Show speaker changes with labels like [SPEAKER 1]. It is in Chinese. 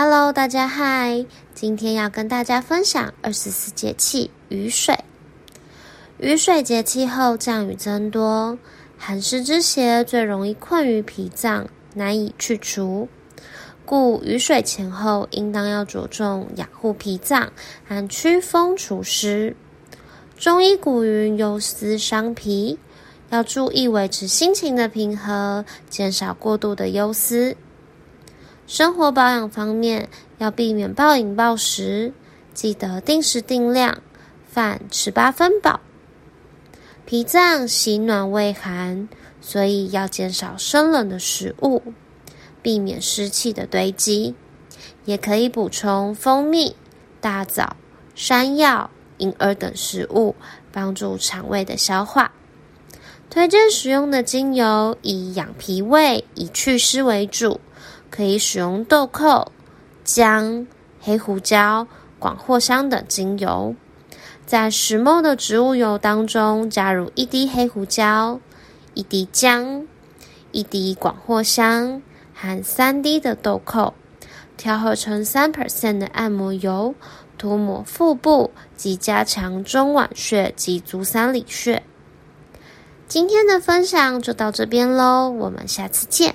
[SPEAKER 1] Hello，大家嗨！今天要跟大家分享二十四节气雨水。雨水节气后降雨增多，寒湿之邪最容易困于脾脏，难以去除。故雨水前后应当要着重养护脾脏和驱风除湿。中医古云：忧思伤脾，要注意维持心情的平和，减少过度的忧思。生活保养方面，要避免暴饮暴食，记得定时定量，饭吃八分饱。脾脏喜暖畏寒，所以要减少生冷的食物，避免湿气的堆积。也可以补充蜂蜜、大枣、山药、银耳等食物，帮助肠胃的消化。推荐使用的精油以养脾胃、以祛湿为主。可以使用豆蔻、姜、黑胡椒、广藿香等精油，在十毫的植物油当中加入一滴黑胡椒、一滴姜、一滴广藿香和三滴的豆蔻，调和成三 percent 的按摩油，涂抹腹部及加强中脘穴及足三里穴。今天的分享就到这边喽，我们下次见。